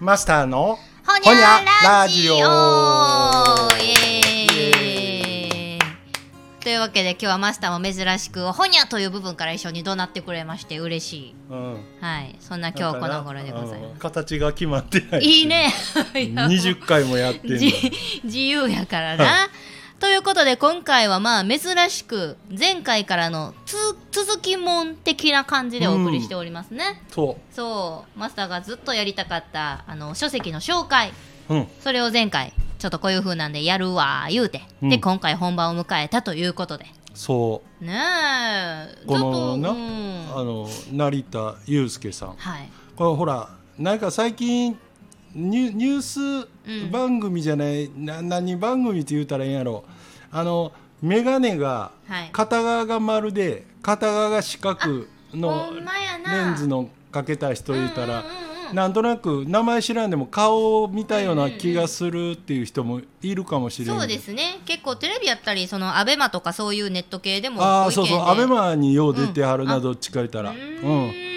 マスターのほにゃラジオというわけで今日はマスターも珍しくほにゃという部分から一緒に怒鳴ってくれまして嬉しい。うん。はい。そんな今日この頃でございうん。ま形が決まってない。すいいね。いやもう20回もやってん 自由やからな、はということで今回はまあ珍しく前回からのつ続きもん的な感じでお送りしておりますね、そそう。マスターがずっとやりたかったあの書籍の紹介。ううん。それを前回ちょっとこういう風なんでやるわ言うて、うん。で今回本番を迎えたということで。そねえ。このなうん。うあの成田悠介さん。はい。これほらなんか最近ニュニュース番組じゃない、な何番組って言うたらいいんやろ。あの眼鏡がはい。片側が丸で片側が四角のレンズのかけた人言うたら、なんとなく名前知らんでも顔を見たような気がするっていう人もいるかもしれない、そうですね。結構テレビやったりそのアベマとかそういうネット系でもああそうそうアベマによう出てはるな、うん。どっちか言ったら。ううん。ん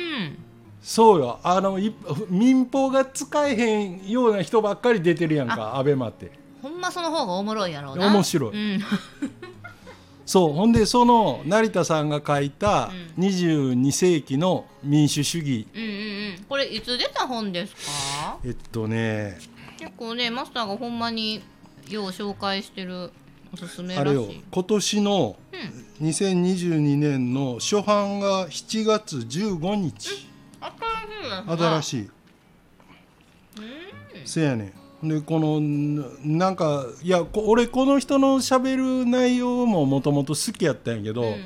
そうよ。あのい民放が使えへんような人ばっかり出てるやんかアベマって。ほんまその方がおもろいやろうな。面白い。うん、そう。ほんでその成田さんが書いたう22世紀の民主主義。うんうんうん。これいつ出た本ですか？えっとね。結構ねマスターがほんまによう紹介してるおすすめあれよ。今年のうん。2022年の初版が7月15日新い。しい。せやねん。でこのんなんかいやこ俺この人のしゃべる内容ももともと好きやったんやけど、うんうん。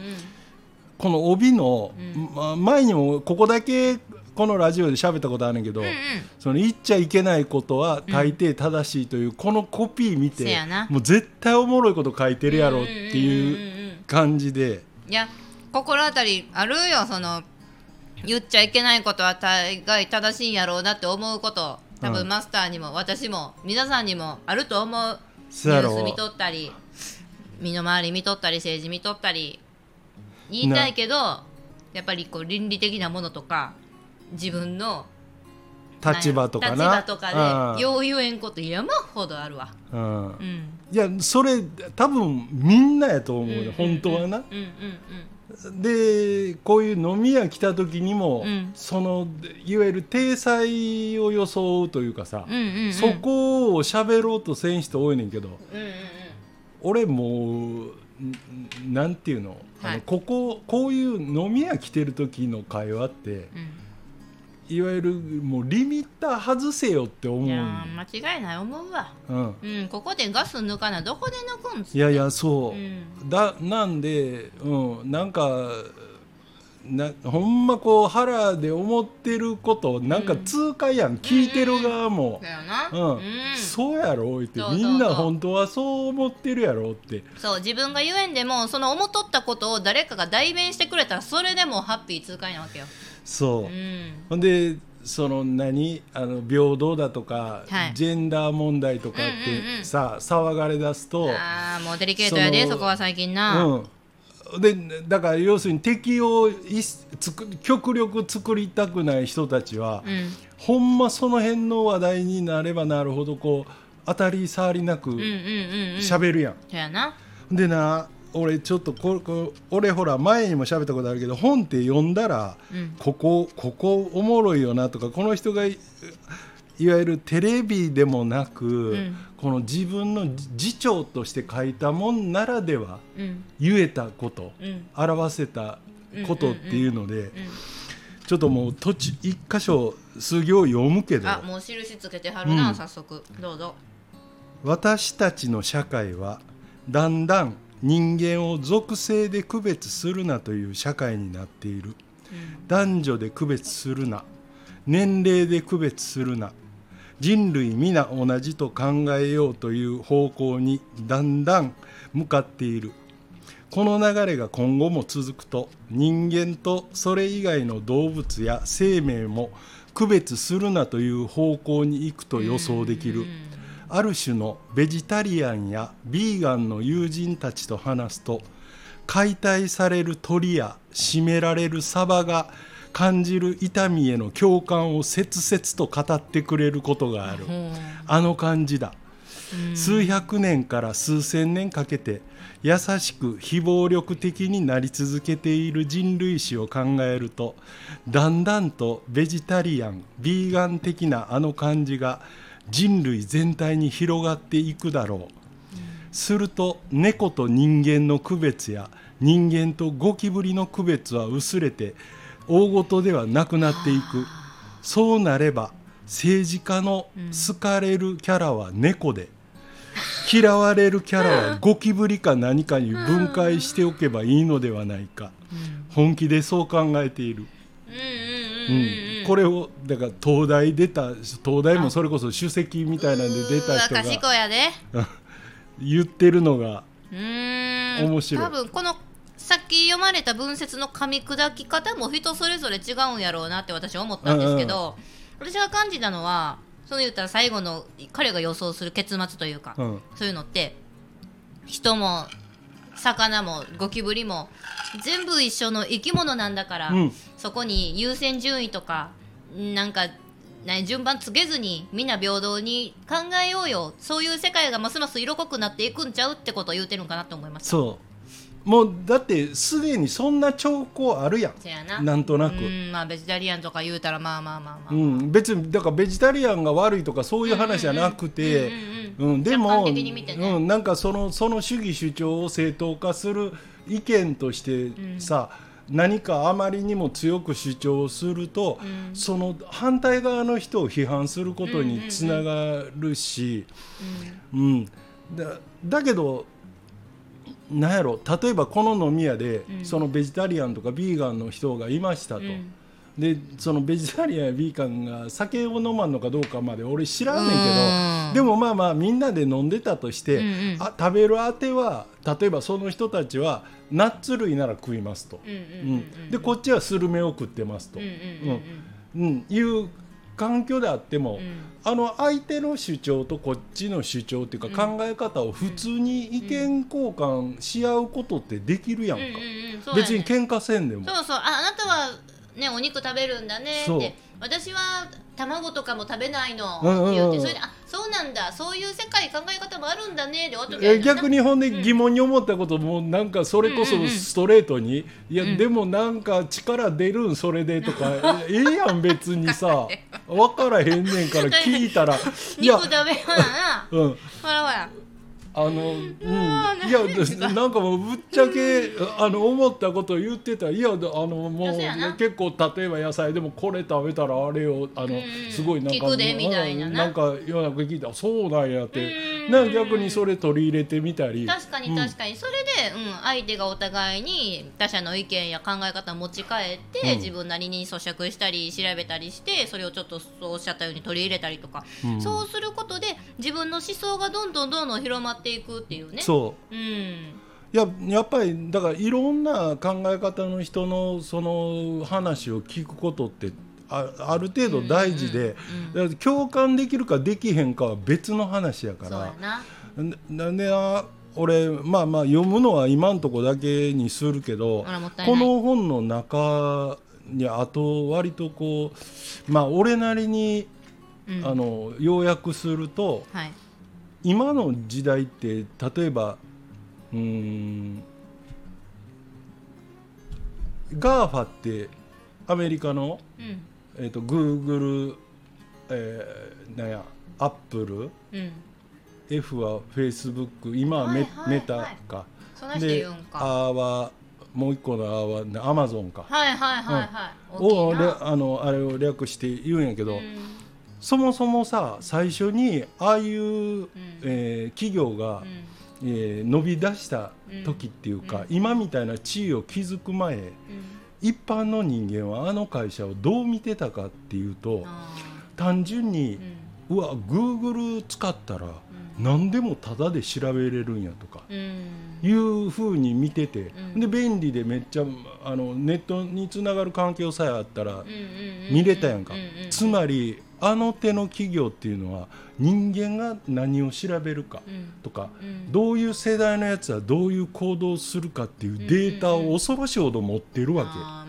この帯の、うん。ま前にもここだけこのラジオで喋ったことあるんやけど、うんうん。その言っちゃいけないことは大抵正しいという、このコピー見てもう絶対おもろいこと書いてるやろっていううんうんうん。感じで、いや心当たりあるよその言っちゃいけないことは大概正しいんやろうなって思うこと。多うん。分マスターにも私も皆さんにもあると思う。ニュース見とったり身の回り見とったり政治見とったり。言いたいけどやっぱりこう倫理的なものとか自分の立場とかな。立場とかうん。でよう言えんこと山ほどあるわ。うん。うん。いやそれ多分みんなやと思うよ、本当はな。うんうんでこういう飲み屋来た時にも、うん。そのいわゆる体裁を装うというかさ、うんうんうん。うんそこを喋ろうとせん人多いねんけどうんうんうん。俺もうんなんていうの,、あはい。のこここういう飲み屋来てる時の会話っていわゆるもうリミッター外せよって思うんいや間違いない思うわ。うん、うんここでガス抜かなどこで抜くんすいやいやそう、うん。だなんで、うん、なんかなほんまこう腹で思ってることなんか痛快やん、聞いてる側も、うん。うん。そうやろって。みんな本当はそう思ってるやろって。そう自分が言えんでもその思っとったことを誰かが代弁してくれたらそれでもハッピー痛快なわけよそう、うん。ほんでその何？あの平等だとか、はい。ジェンダー問題とかっうんうんうん。てさ、騒がれ出すと、ああもうデリケートやでそこは最近な。うん、でだから要するに敵をいつく極力作りたくない人たちは、うん。ほんまその辺の話題になればなるほどこう当たり障りなくうんうんうんうん。喋るやん。そやな。でな俺ちょっとここ俺ほら前にも喋ったことあるけど本って読んだら、うん。ここここおもろいよなとかこの人がいいわゆるテレビでもなく、ん。この自分の次長として書いたもんならではうん。言えたこと、うん。表せたことっていうので、うん。ちょっともう途中一箇所数行読むけどあもう印つけてはるな、うん。早速。どうぞ。私たちの社会はだんだん人間を属性で区別するなという社会になっている。男女で区別するな。年齢で区別するな。人類皆同じと考えようという方向にだんだん向かっている。この流れが今後も続くと人間とそれ以外の動物や生命も区別するなという方向に行くと予想できるある種のベジタリアンやビーガンの友人たちと話すと解体される鳥や締められるサバが感じる痛みへの共感を切々と語ってくれることがある、うん。あの感じだ、数百年から数千年かけて優しく非暴力的になり続けている人類史を考えるとだんだんとベジタリアンビーガン的なあの感じが人類全体に広がっていくだろう、すると猫と人間の区別や人間とゴキブリの区別は薄れて大事ではなくなっていく。そうなれば政治家の好かれるキャラは猫で、嫌われるキャラはゴキブリか何かに分解しておけばいいのではないか、本気でそう考えている、うんうんうんうん。うんこれをだから東大出た東大もそれこそ首席みたいなんで出た人がいやで 言ってるのがうーん。面白い。多分このさっき読まれた文節の噛み砕き方も人それぞれ違うんやろうなって私は思ったんですけど、私が感じたのはその言ったら最後の彼が予想する結末というか、うん。そういうのって人も魚もゴキブリも全部一緒の生き物なんだから、うん。そこに優先順位とかなんか何順番つけずにみんな平等に考えようよ。そういう世界がますます色濃くなっていくんちゃうってことを言うてるんかなと思います。そう。もうだってすでにそんな兆候あるやん。せやな。なんとなく。うんまあベジタリアンとか言うたらまあまあまあまあ、うん、別にだからベジタリアンが悪いとかそういう話じゃなくてうんうんうんうん。でも、ね。うん、なんかそのその主義主張を正当化する意見としてさ、何かあまりにも強く主張すると、うん。その反対側の人を批判することにつながるし、うんだだけどなんやろ例えばこの飲み屋で、うん。そのベジタリアンとかビーガンの人がいましたと。うん。でそのベジタリアンやビーガンが酒を飲まんのかどうかまで俺知らんねんけうん。どでもまあまあみんなで飲んでたとして、うんうん。あ食べるあては例えばその人たちはナッツ類なら食いますと、でこっちはスルメを食ってますと、うんうんうんうんいう環境であっても、うん。あの相手の主張とこっちの主張っていうか考え方を普通に意見交換し合うことってできるやんか、別に喧嘩せんでも。そうそう。ああなたはねお肉食べるんだねって。私は卵とかも食べないの。うんうんうん。って言ってそれであそうなんだ。そういう世界考え方もあるんだね。で終わっときゃいい。えのにな逆にほんで疑問に思ったこともなんかそれこそストレートに「いやでもなんか力出るんそれで」とか 「ええやん別にさ。分からへんねんから 聞いたらいや肉食べような。うん。ほらほらあの、うん、いやなんかもうぶっちゃけあの思ったことを言ってた。いやあのもう結構例えば野菜でもこれ食べたらあれをあのんすごいなんかなん。か世の中聞いた。らそうなんやって。うんな逆にそれ取り入れてみたり。確かに確かに、それで、うん、相手がお互いに他者の意見や考え方を持ち帰って、うん。自分なりに咀嚼したり調べたりしてそれをちょっとそうおっしゃったように取り入れたりとか、うん。そうすることで自分の思想がどんどんどんどん広まっていくっていうね。そう。うん。いややっぱりだからいろんな考え方の人のその話を聞くことってあある程度大事で、だから共感できるかできへんかは別の話やかそうやらなんであ俺まあまあ読むのは今んとこだけにするけどこの本の中にあと割とこうまあ俺なりに、うん。あの要約するとはい今の時代って例えばうーん GAFA ってアメリカの、うん。えー、と Google、えー、なんやアップルうん。F は Facebook 今はメ,、はいはいはい。メタか。で言うんか。A はもう一個の A は、ね、アマゾンか、はいはいはいはい、あのあれを略して言うんやけど、うんそもそもさ最初にああいう、ん。えー企業が、うん。えー伸び出した時っていうか、うん。今みたいな地位を築く前うん。一般の人間はあの会社をどう見てたかっていうとあ単純にーうん。うわ Google 使ったらうん。何でもタダで調べれるんやとかうん。いうふうに見てて、うん。で便利でめっちゃあのネットにつながる環境さえあったら見れたやんか、つまりあの手の企業っていうのは人間が何を調べるかうん。とか、うん。どういう世代のやつはどういう行動をするかっていうデータを恐ろしいほど持ってるわ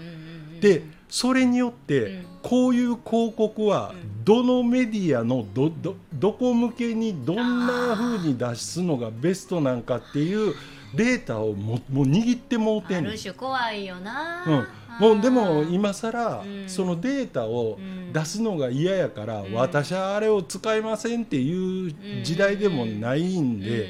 け。でそれによって、うん。こういう広告はうんどのメディアのどどどこ向けにどんな風に出すのがベストなんかっていうデータをももう握ってもうてんある種怖いよな、うん、もうでも今更うん。そのデータをうん。出すのが嫌やから、ん。私はあれを使いませんっていう時代でもないんで、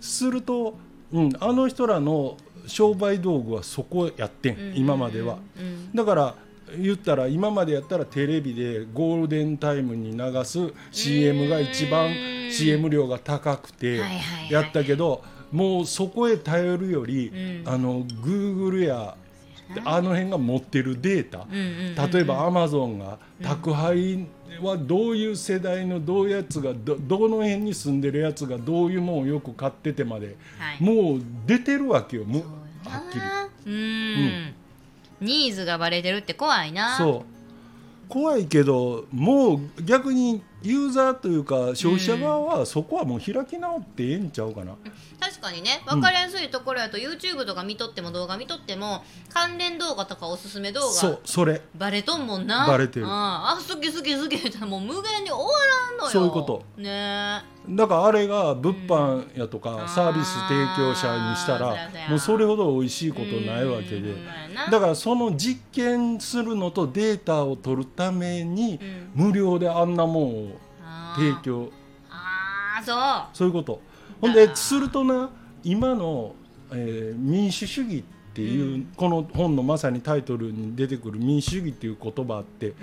すると、うん、あの人らの商売道具はそこやってん、うん今までは。うんだから言ったら今までやったらテレビでゴールデンタイムに流す CM が一番うん。CM 量が高くてやったけどもうそこへ頼るよりうん。あの Google やあの辺が持ってるデータ。例えばアマゾンが宅配はどういう世代のどうやつがどどの辺に住んでるやつがどういうもんをよく買っててまではい。もう出てるわけよはっきり。うん。ニーズがバレてるって怖いな。そう。怖いけどもう逆にユーザーというか消費者側はそこはもう開き直ってええんちゃうかな、確かにね。分かりやすいところやと YouTube とか見とっても動画見とっても関連動画とかおすすめ動画。そうそれ。バレとんもんな。バレてる。ああ好き好き好きみたいなもう無限に終わらんのよ。そういうこと。ね。だからあれが物販やとかうん。サービス提供者にしたらもうそれほど美味しいことないわけで。うんだからその実験するのとデータを取るためにうん。無料であんなもんを提供。あー。そう。そういうこと。ほんでするとな今の、えー民主主義っていう、うん。この本のまさにタイトルに出てくる民主主義っていう言葉あってうん。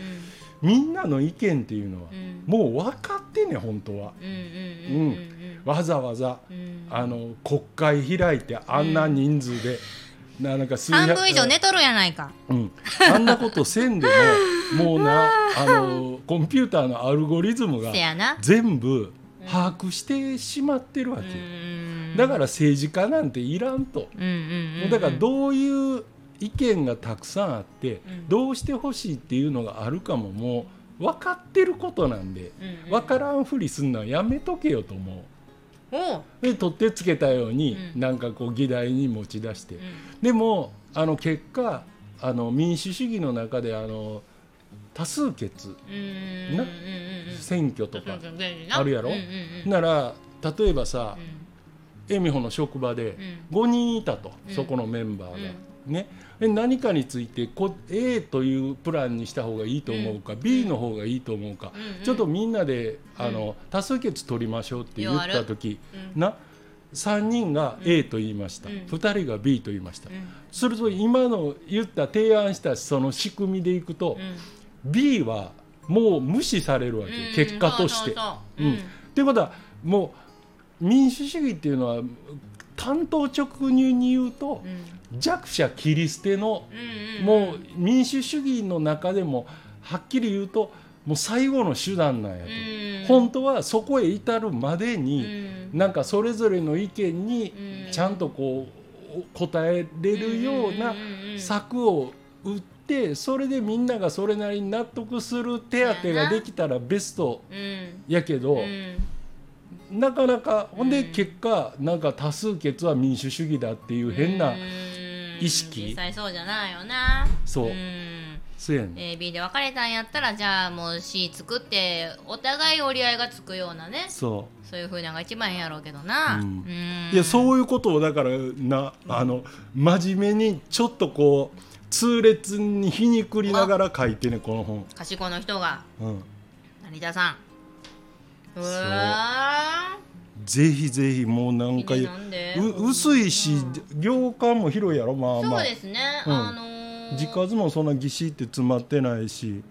みんなの意見っていうのはうん。もう分かってんねん本当は。わざわざうん。あの国会開いてあんな人数で、ななんか半分以上寝とるやないか。うん、あんなことせんでももうな あのコンピューターのアルゴリズムが全部把握してしまってるわけ、うん。だから政治家なんていらんと、うんうんうんうん。だからどういう意見がたくさんあって、うん。どうしてほしいっていうのがあるかももう分かってることなんで、うんうん。分からんふりすんのはやめとけよと思う。で取ってつけたように、うん。なんかこう議題に持ち出して、うん。でもあの結果あの民主主義の中であの多数決な？選挙とかあるやろ？うんうんうんなら例えばさう恵美穂の職場でん。5人いたと、うん。そこのメンバーが。ね、で何かについてこ A というプランにした方がいいと思うか、B の方がいいと思うか、うんうん。ちょっとみんなであの、多数決取りましょうって言った時、うんな3人が A と言いました、うん。2人が B と言いました、うん。すると今の言った提案したその仕組みでいくと、うん。B はもう無視されるわけ、うん。結果として。そうそうそう。うん。っていうことはもう民主主義っていうのは単刀直入に言うとうん。弱者切り捨てのもう民主主義の中でもはっきり言うともう最後の手段なんやと、うん。本当はそこへ至るまでうに、ん。なんかそれぞれの意見にうん。ちゃんとこう答えれるような策を打ってそれでみんながそれなりに納得する手当ができたらベストうん。やけど、うんなかなかほんでうん結果なんか多数決は民主主義だっていう変なうん。意識。実際そうじゃないよな。そう。うん。そうやねん。A、B で分かれたんやったらじゃあもう C 作ってお互い折り合いがつくようなね。そそういうふうなのが一番やろうけどな、うん。いやそういうことをだからなあの真面目にちょっとこう痛烈に皮肉りながら書いてねこの本、賢いの人が。うん、成田さん。うそうわぜひぜひもうなーんか気になんで。う薄いしうん行間も広いやろまあまあ。そうですね、うん。あのー。字数もそんなぎしって詰まってないし、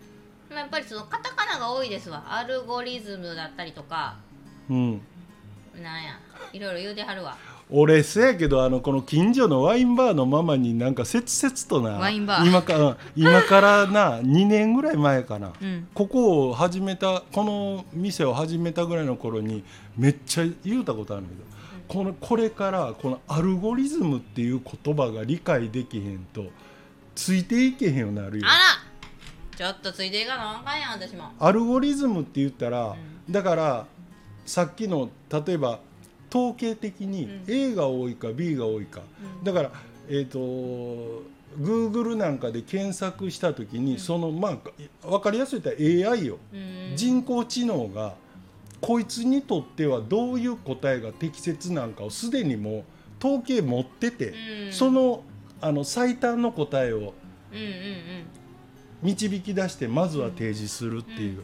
やっぱりそのカタカナが多いですわ。アルゴリズムだったりとか。うん、なんや。いろいろ言うてはるわ俺せやけどあのこの近所のワインバーのママになんか切々となワインバー。今かうん今からな2年ぐらい前かな、うん。ここを始めたこの店を始めたぐらいの頃にめっちゃ言うたことあるんだけど、このこれからこのアルゴリズムっていう言葉が理解できへんとついていけへんようになるよ。あら！ちょっとついていかなあかんやん私も。アルゴリズムって言ったら、うだからさっきの例えば統計的にうん。A が多いか B が多いか、うん。だからえっ、と Google なんかで検索した時に、そのまあ分かりやすいと言ったら AI よ、うん。人工知能がこいつにとってはどういう答えが適切なんかをすでにもう統計持ってて、うん。そのあの最短の答えを導き出してまずは提示するっていう、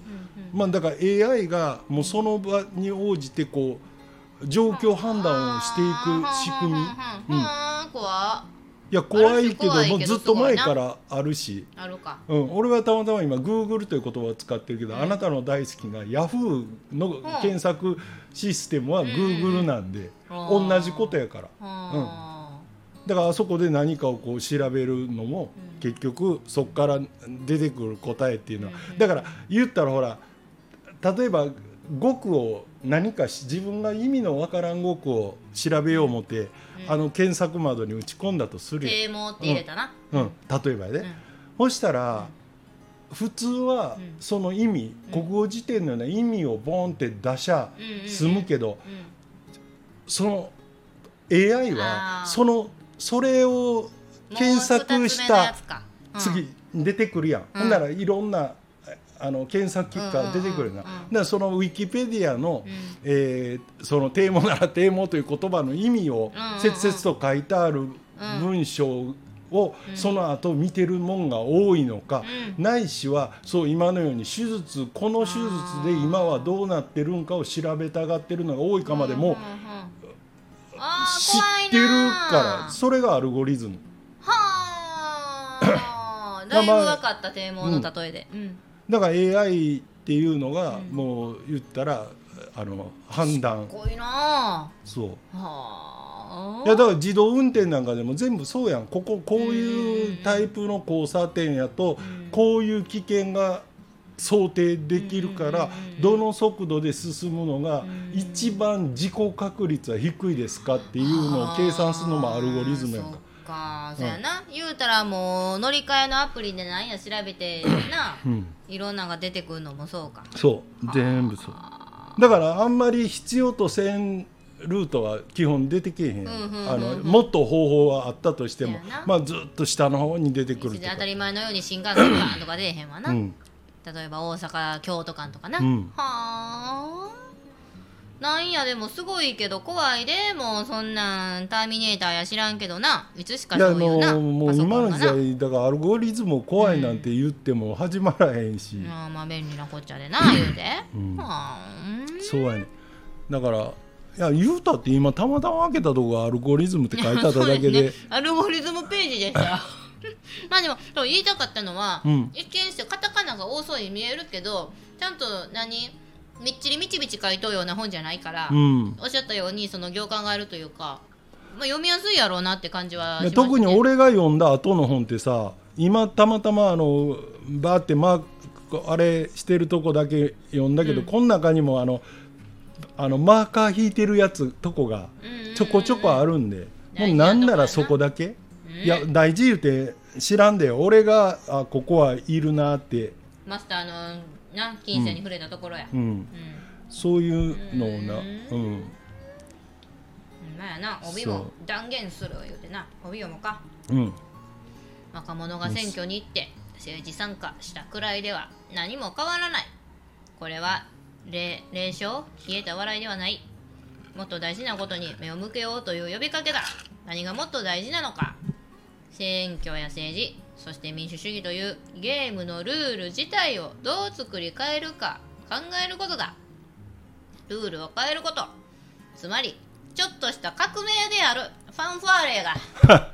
まあ、だから AI がもうその場に応じてこう状況判断をしていく仕組み。はあはあはあはあ怖っいや怖いけどもうずっと前からあるし、あるか。うん、俺はたまたま今 Google という言葉を使ってるけど、うん。あなたの大好きな Yahoo の検索システムは Google なんで、うん。同じことやから。はだからあそこで何かをこう調べるのも、うん。結局そこから出てくる答えっていうのは、うん。だから言ったらほら例えば語句を何かし自分が意味のわからん語句を調べよう思って、うん。あの検索窓に打ち込んだとする啓蒙って入れたな。うん、例えばやで、うん。そしたら普通はうん。その意味、うん。国語辞典のような意味をボンって出しゃうんうん済むけど、うん。その AI はそのそれを検索した次出てくるやん、うん。ほんならいろんなあの検索結果が出てくるな、うんうんそのウィキペディアの、うん。えーその「堤防なら堤防」という言葉の意味をうんうんうん。切々と書いてある文章をうん。その後見てるもんが多いのか、うん。ないしはそう今のように手術この手術で今はどうなってるんかを調べたがってるのが多いかまでも知ってるからそれがアルゴリズム。はあ だいぶ分かった堤防の例えで、うんだから AI っていうのがうん。もう言ったらあの判断。すごいな。そう。はあ。いやだから自動運転なんかでも全部そうやん。こここういうタイプの交差点やとうん。こういう危険が想定できるからうんどの速度で進むのがうん。一番事故確率は低いですかっていうのを計算するのもアルゴリズムやんかかそうやな、言うたらもう乗り換えのアプリでなんや調べてな。うん。いろんなのが出てくるのもそうか。そう。全部そう。だからあんまり必要とせんルートは基本出てけえへん。あのもっと方法はあったとしてもまあずっと下の方に出てくる当たり前のように新幹線かとか出えへんわな、うん。例えば大阪京都間とかな、うん。はあなんやでもすごいけど怖いでもうそんなんターミネーターや知らんけどな。いつしかそういうなのもう今の時代だからアルゴリズム怖いなんて言っても始まらへんし、まあまあ便利なこっちゃでな言うて、うん。はあうん。そうやね。だからいや言うたって今たまたま開けたとこがアルゴリズムって書いてあっただけで、ね、アルゴリズムページでした。まあでも言いたかったのは、うん。一見してカタカナが多そうに見えるけどちゃんと何？みっちりみちみち書いとうような本じゃないから、うん。おっしゃったようにその行間があるというか、まあ、読みやすいやろうなって感じはね、特に俺が読んだ後の本ってさ今たまたまあのバーってマークあれしてるとこだけ読んだけど、うん。この中にもあのあのマーカー引いてるやつとこがちょこちょこあるんで、もうなんならそこだけ、いや大事言うて知らんで俺があここはいるなって、マスターのな金銭に触れたところや、うん、うん。そういうのをな、ううん。ん。うんまあやな。帯も断言する言うてな。帯読もうか。うん、若者が選挙に行って政治参加したくらいでは何も変わらない。これは霊霊障消えた笑いではない。もっと大事なことに目を向けようという呼びかけだ。何がもっと大事なのか選挙や政治そして民主主義というゲームのルール自体をどう作り変えるか考えることだルールを変えること。つまりちょっとした革命であるファンファーレが。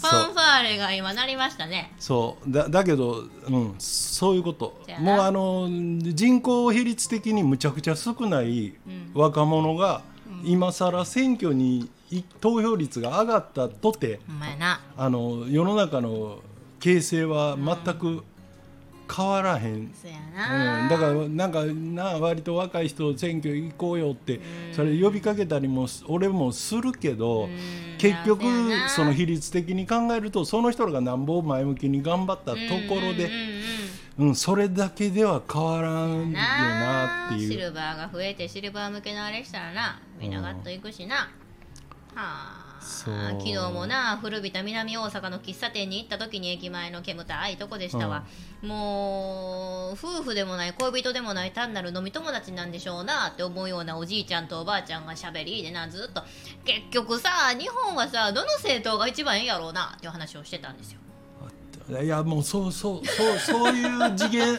ファンファーレが今なりましたね。そう。だだけど、うん、そういうこと。もうあの人口比率的にむちゃくちゃ少ないうん。若者が今更選挙にい投票率が上がったとてあの世の中の形勢は全く変わらへん、そやうな、ん、だからなんかな割と若い人選挙行こうよってそれ呼びかけたりもす俺もするけどうん。結局その比率的に考えるとその人らがなんぼ前向きに頑張ったところで、うんうんうんうんうん、それだけでは変わらんよなっていう。シルバーが増えてシルバー向けのあれしたらなみんなガッといくしな、はあそう。昨日もな古びた南大阪の喫茶店に行った時に駅前の煙たいとこでしたわ、もう夫婦でもない恋人でもない単なる飲み友達なんでしょうなって思うようなおじいちゃんとおばあちゃんがしゃべりでなずっと。結局さ日本はさどの政党が一番いいやろうなっていう話をしてたんですよ。いやもうそうそうそう そういう次元。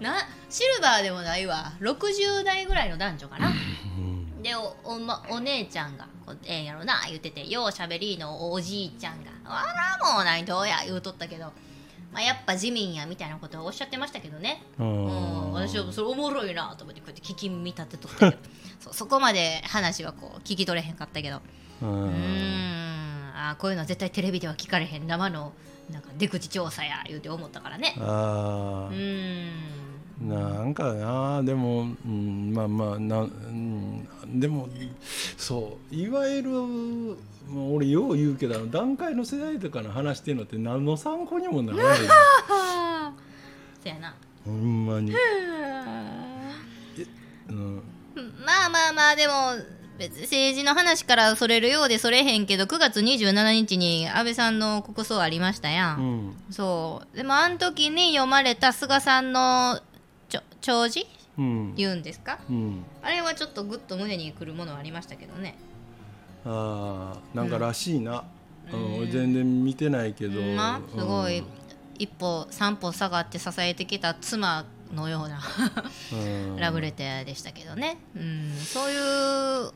なシルバーでもないわ。60代ぐらいの男女かなでおお,、ま、お姉ちゃんがこうええんやろな言っててようしゃべりのおじいちゃんが「あらもうないどうや」言うとったけど、まあ、やっぱ自民やみたいなことをおっしゃってましたけどね。ううんん私はそれおもろいなと思ってこうやって聞き耳立てとったけどそそこまで話はこう聞き取れへんかったけど。うん。あこういうのは絶対テレビでは聞かれへん生のなんか出口調査や言うて思ったからね。あうーんなんかなでも、うん、まあまあな、うん、でもそういわゆるもう俺よう言うけど段階の世代とかの話してるのって何の参考にもならない。よそやな。ほんまに、うん、まあまあまあでも別に政治の話からそれるようでそれへんけど9月27日に安倍さんの国葬ありましたや、うん。んそう。でもあの時に読まれた菅さんのちょ弔辞うん。言うんですか？うん。あれはちょっとグッと胸にくるものはありましたけどね。ああなんからしいな、うん。うん。俺全然見てないけど、まあすごい。うん。一歩三歩下がって支えてきた妻のようなうん。ラブレターでしたけどね、うん、そういう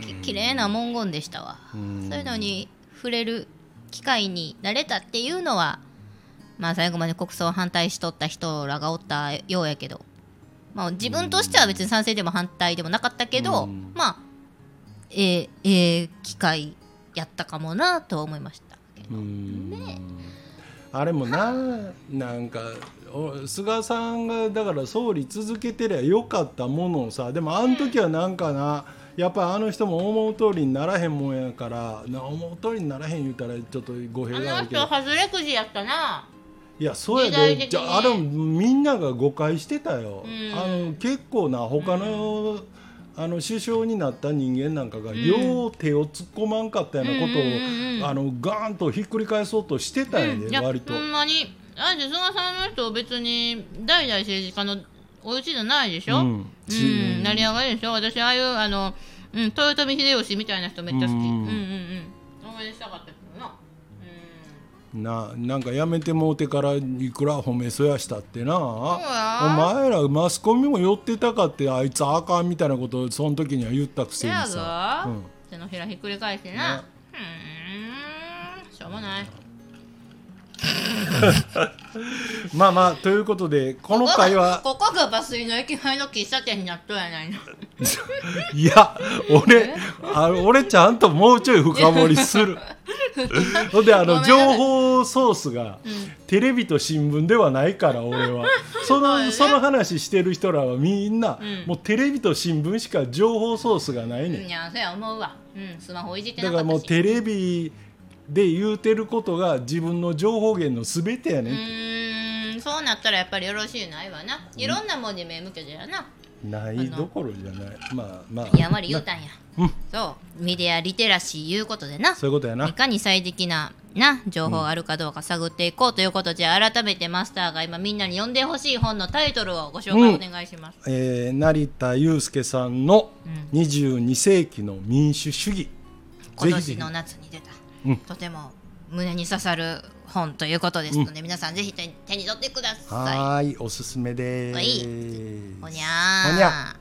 き綺麗な文言でしたわ、うん。そういうのに触れる機会になれたっていうのはまあ最後まで国葬反対しとった人らがおったようやけど、まあ、自分としては別に賛成でも反対でもなかったけど、うん。まあええええ機会やったかもなとは思いましたけど、うん。あれもななんかお菅さんがだから総理続けてりゃよかったものをさ。でもあの時はなんかな、やっぱりあの人も思う通りにならへんもんやからな思う通りにならへん言うたらちょっと語弊あのがあるけど。人外れくじやったないやそうやで。じゃああれみんなが誤解してたよ、うん。あの結構な他の、あの首相になった人間なんかが、よう手を突っ込まんかったようなことを、うんうんうんうん。あのガーンとひっくり返そうとしてたんやで、うん。いや割と。ほ。んまに。あれ菅さんの人別に代々政治家のお家じゃないでしょ、ううん。成り上がりでしょ？私ああいうあの、うん、豊臣秀吉みたいな人めっちゃ好き、う、うん。んうんうんうん。応援したかったなななんかやめてもうてからいくら褒めそやしたってな。おや前らマスコミも寄ってたかってあいつあかんみたいなことをその時には言ったくせにせやさ、ぞ、うん。手のひらひっくり返してな。ね。うん。しょうもない まあまあということでこの回はここがバスイの駅前の喫茶店になっとるやないの。いや俺あの俺ちゃんともうちょい深掘りする。ほんであの情報ソースがテレビと新聞ではないから俺は。そそうよね。のその話してる人らはみんなうん。もうテレビと新聞しか情報ソースがないねん。いやそうや思うわ、うん、スマホいじってなだかからもうテレビで言うてることが自分の情報源の全てやうねん。ーん。そうなったらやっぱりよろしいないわな。いろんなもんに目向けてやな。ないどころじゃない。まあまあ。やんわり言うたんや、うん。そう。メディアリテラシーいうことでな。そういうことやな。いかに最適なな情報があるかどうか探っていこうということで、改めてマスターが今みんなに読んでほしい本のタイトルをご紹介お願いします、えー成田悠介さんのうん。22世紀の民主主義。今年の夏に出た、うんとても胸に刺さる本ということですので、皆さんぜひ手手に取ってください。はーいおすすめです。はい。おにゃー。おにゃ